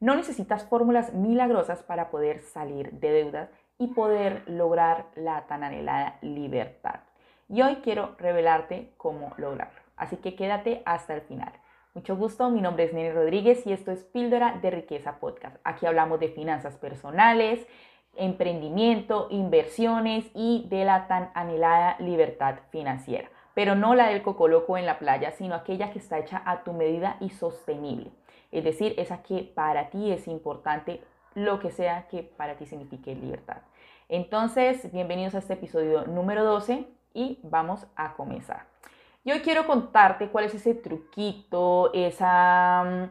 No necesitas fórmulas milagrosas para poder salir de deudas y poder lograr la tan anhelada libertad. Y hoy quiero revelarte cómo lograrlo. Así que quédate hasta el final. Mucho gusto, mi nombre es Nene Rodríguez y esto es Píldora de Riqueza Podcast. Aquí hablamos de finanzas personales, emprendimiento, inversiones y de la tan anhelada libertad financiera. Pero no la del cocoloco en la playa, sino aquella que está hecha a tu medida y sostenible. Es decir, esa que para ti es importante, lo que sea que para ti signifique libertad. Entonces, bienvenidos a este episodio número 12 y vamos a comenzar. Y hoy quiero contarte cuál es ese truquito, esa,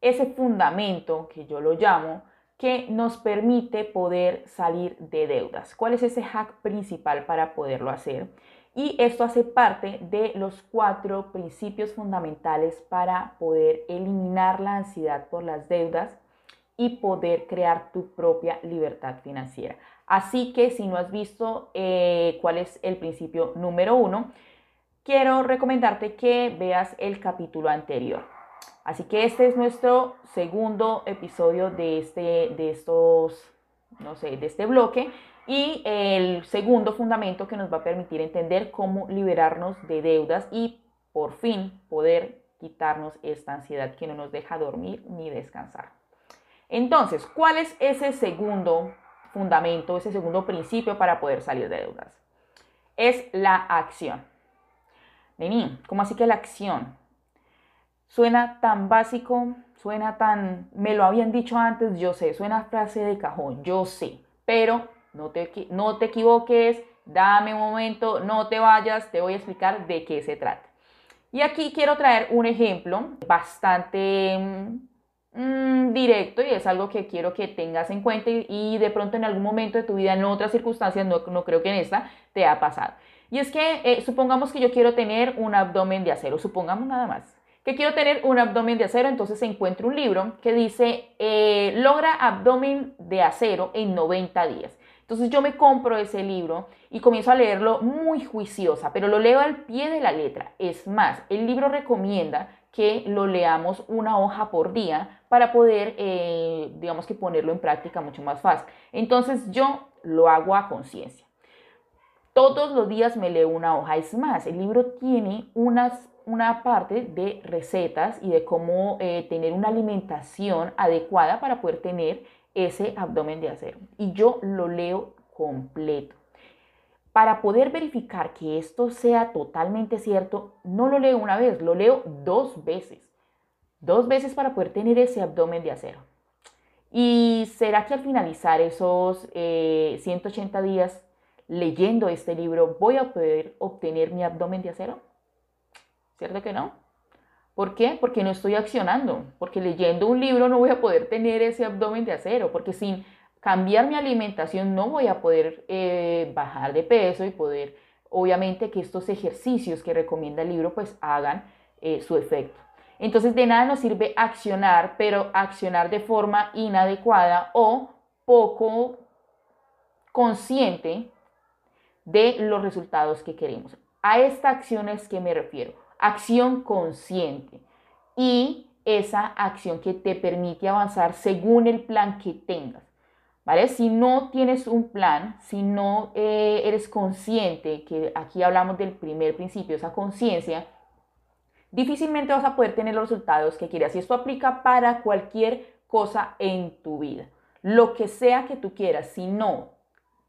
ese fundamento que yo lo llamo, que nos permite poder salir de deudas. ¿Cuál es ese hack principal para poderlo hacer? Y esto hace parte de los cuatro principios fundamentales para poder eliminar la ansiedad por las deudas y poder crear tu propia libertad financiera. Así que si no has visto eh, cuál es el principio número uno, quiero recomendarte que veas el capítulo anterior. Así que este es nuestro segundo episodio de, este, de estos, no sé, de este bloque y el segundo fundamento que nos va a permitir entender cómo liberarnos de deudas y por fin poder quitarnos esta ansiedad que no nos deja dormir ni descansar. Entonces, ¿cuál es ese segundo fundamento, ese segundo principio para poder salir de deudas? Es la acción. Neni, ¿cómo así que la acción? Suena tan básico, suena tan, me lo habían dicho antes, yo sé, suena frase de cajón, yo sé, pero no te, no te equivoques, dame un momento, no te vayas, te voy a explicar de qué se trata. Y aquí quiero traer un ejemplo bastante mm, directo y es algo que quiero que tengas en cuenta y, de pronto en algún momento de tu vida, en otras circunstancias, no, no creo que en esta, te ha pasado. Y es que eh, supongamos que yo quiero tener un abdomen de acero, supongamos nada más que quiero tener un abdomen de acero, entonces encuentro un libro que dice, eh, logra abdomen de acero en 90 días. Entonces yo me compro ese libro y comienzo a leerlo muy juiciosa, pero lo leo al pie de la letra. Es más, el libro recomienda que lo leamos una hoja por día para poder, eh, digamos que ponerlo en práctica mucho más fácil. Entonces yo lo hago a conciencia. Todos los días me leo una hoja. Es más, el libro tiene unas una parte de recetas y de cómo eh, tener una alimentación adecuada para poder tener ese abdomen de acero. Y yo lo leo completo. Para poder verificar que esto sea totalmente cierto, no lo leo una vez, lo leo dos veces. Dos veces para poder tener ese abdomen de acero. ¿Y será que al finalizar esos 180 eh, días leyendo este libro voy a poder obtener mi abdomen de acero? ¿Cierto que no? ¿Por qué? Porque no estoy accionando, porque leyendo un libro no voy a poder tener ese abdomen de acero, porque sin cambiar mi alimentación no voy a poder eh, bajar de peso y poder, obviamente, que estos ejercicios que recomienda el libro pues hagan eh, su efecto. Entonces de nada nos sirve accionar, pero accionar de forma inadecuada o poco consciente de los resultados que queremos. A esta acción es que me refiero acción consciente y esa acción que te permite avanzar según el plan que tengas. ¿Vale? Si no tienes un plan, si no eh, eres consciente, que aquí hablamos del primer principio, esa conciencia, difícilmente vas a poder tener los resultados que quieras. Y esto aplica para cualquier cosa en tu vida. Lo que sea que tú quieras, si no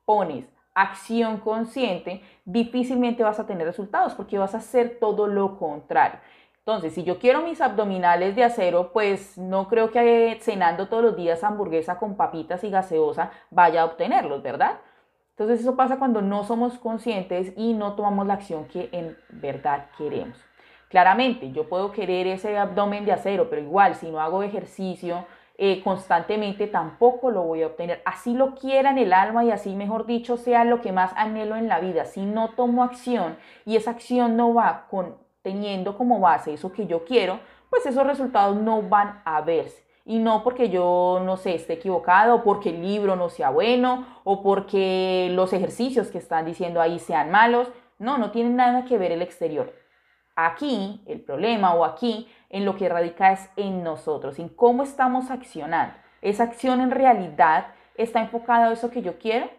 pones acción consciente, difícilmente vas a tener resultados porque vas a hacer todo lo contrario. Entonces, si yo quiero mis abdominales de acero, pues no creo que cenando todos los días hamburguesa con papitas y gaseosa vaya a obtenerlos, ¿verdad? Entonces eso pasa cuando no somos conscientes y no tomamos la acción que en verdad queremos. Claramente, yo puedo querer ese abdomen de acero, pero igual si no hago ejercicio, eh, constantemente, tampoco lo voy a obtener. Así lo quiera en el alma y así, mejor dicho, sea lo que más anhelo en la vida. Si no tomo acción y esa acción no va con, teniendo como base eso que yo quiero, pues esos resultados no van a verse. Y no porque yo, no sé, esté equivocado, porque el libro no sea bueno, o porque los ejercicios que están diciendo ahí sean malos. No, no tiene nada que ver el exterior. Aquí el problema o aquí en lo que radica es en nosotros, en cómo estamos accionando. Esa acción en realidad está enfocada a eso que yo quiero.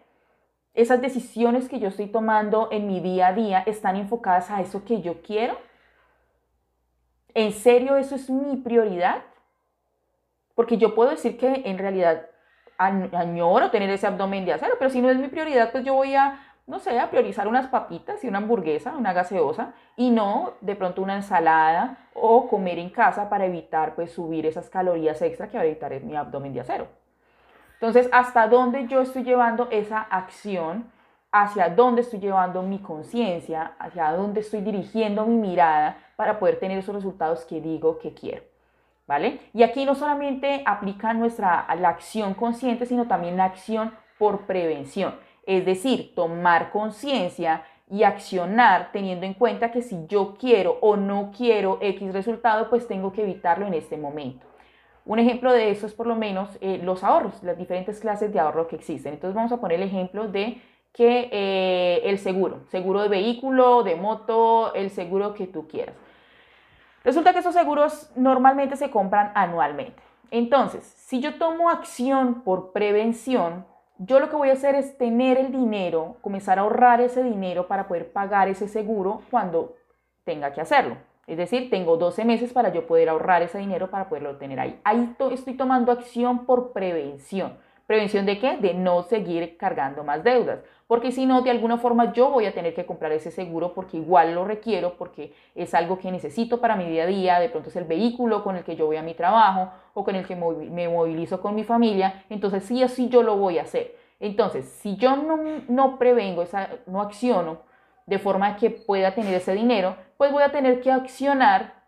Esas decisiones que yo estoy tomando en mi día a día están enfocadas a eso que yo quiero. ¿En serio eso es mi prioridad? Porque yo puedo decir que en realidad añoro tener ese abdomen de acero, pero si no es mi prioridad, pues yo voy a, no sé, a priorizar unas papitas y una hamburguesa, una gaseosa, y no de pronto una ensalada o comer en casa para evitar pues subir esas calorías extra que va a evitar mi abdomen de acero. Entonces, ¿hasta dónde yo estoy llevando esa acción? ¿Hacia dónde estoy llevando mi conciencia? ¿Hacia dónde estoy dirigiendo mi mirada para poder tener esos resultados que digo que quiero? ¿vale? Y aquí no solamente aplica nuestra, la acción consciente, sino también la acción por prevención. Es decir, tomar conciencia y accionar teniendo en cuenta que si yo quiero o no quiero X resultado, pues tengo que evitarlo en este momento. Un ejemplo de eso es por lo menos eh, los ahorros, las diferentes clases de ahorro que existen. Entonces vamos a poner el ejemplo de que eh, el seguro, seguro de vehículo, de moto, el seguro que tú quieras. Resulta que esos seguros normalmente se compran anualmente. Entonces, si yo tomo acción por prevención, yo lo que voy a hacer es tener el dinero, comenzar a ahorrar ese dinero para poder pagar ese seguro cuando tenga que hacerlo. Es decir, tengo 12 meses para yo poder ahorrar ese dinero para poderlo tener ahí. Ahí estoy tomando acción por prevención. ¿Prevención de qué? De no seguir cargando más deudas. Porque si no, de alguna forma yo voy a tener que comprar ese seguro porque igual lo requiero, porque es algo que necesito para mi día a día. De pronto es el vehículo con el que yo voy a mi trabajo o con el que me movilizo con mi familia. Entonces sí o sí yo lo voy a hacer. Entonces, si yo no, no prevengo, esa, no acciono de forma que pueda tener ese dinero, pues voy a tener que accionar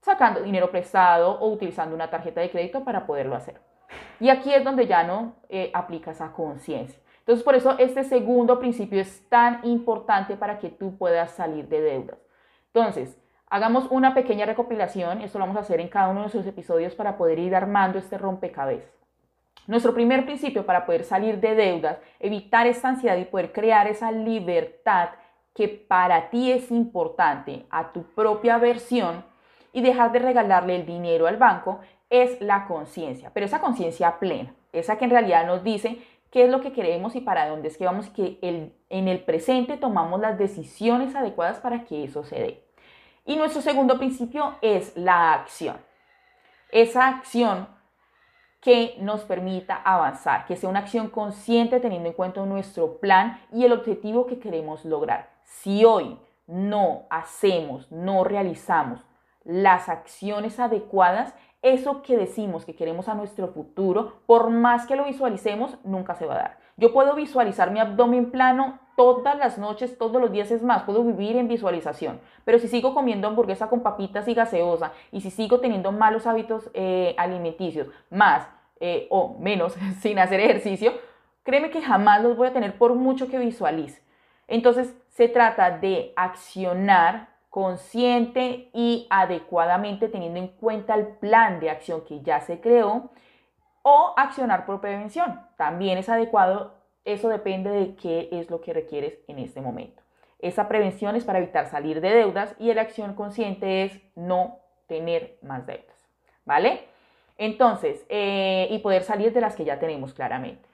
sacando dinero prestado o utilizando una tarjeta de crédito para poderlo hacer. Y aquí es donde ya no eh, aplica esa conciencia. Entonces, por eso este segundo principio es tan importante para que tú puedas salir de deudas. Entonces, hagamos una pequeña recopilación. Esto lo vamos a hacer en cada uno de nuestros episodios para poder ir armando este rompecabezas. Nuestro primer principio para poder salir de deudas, evitar esta ansiedad y poder crear esa libertad que para ti es importante a tu propia versión y dejar de regalarle el dinero al banco es la conciencia, pero esa conciencia plena, esa que en realidad nos dice qué es lo que queremos y para dónde es que vamos, que en el presente tomamos las decisiones adecuadas para que eso se dé. Y nuestro segundo principio es la acción. Esa acción que nos permita avanzar, que sea una acción consciente teniendo en cuenta nuestro plan y el objetivo que queremos lograr. Si hoy no hacemos, no realizamos las acciones adecuadas, eso que decimos que queremos a nuestro futuro, por más que lo visualicemos, nunca se va a dar. Yo puedo visualizar mi abdomen plano todas las noches, todos los días es más, puedo vivir en visualización. Pero si sigo comiendo hamburguesa con papitas y gaseosa y si sigo teniendo malos hábitos eh, alimenticios, más eh, o menos sin hacer ejercicio, créeme que jamás los voy a tener por mucho que visualice. Entonces se trata de accionar consciente y adecuadamente teniendo en cuenta el plan de acción que ya se creó o accionar por prevención. También es adecuado, eso depende de qué es lo que requieres en este momento. Esa prevención es para evitar salir de deudas y la acción consciente es no tener más deudas, ¿vale? Entonces, eh, y poder salir de las que ya tenemos claramente.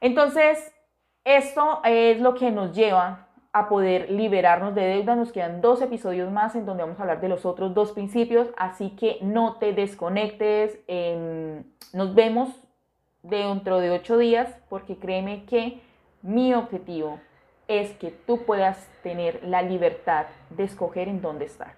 Entonces, esto es lo que nos lleva a poder liberarnos de deuda. Nos quedan dos episodios más en donde vamos a hablar de los otros dos principios, así que no te desconectes. nos vemos dentro de ocho días porque créeme que mi objetivo es que tú puedas tener la libertad de escoger en dónde estar.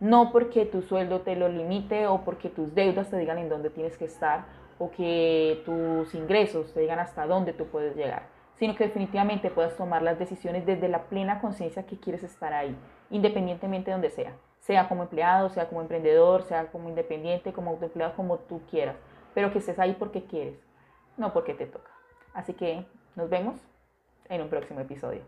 No porque tu sueldo te lo limite o porque tus deudas te digan en dónde tienes que estar o que tus ingresos te digan hasta dónde tú puedes llegar sino que definitivamente puedas tomar las decisiones desde la plena conciencia que quieres estar ahí, independientemente de donde sea, sea como empleado, sea como emprendedor, sea como independiente, como autoempleado, como tú quieras, pero que estés ahí porque quieres, no porque te toca. Así que nos vemos en un próximo episodio.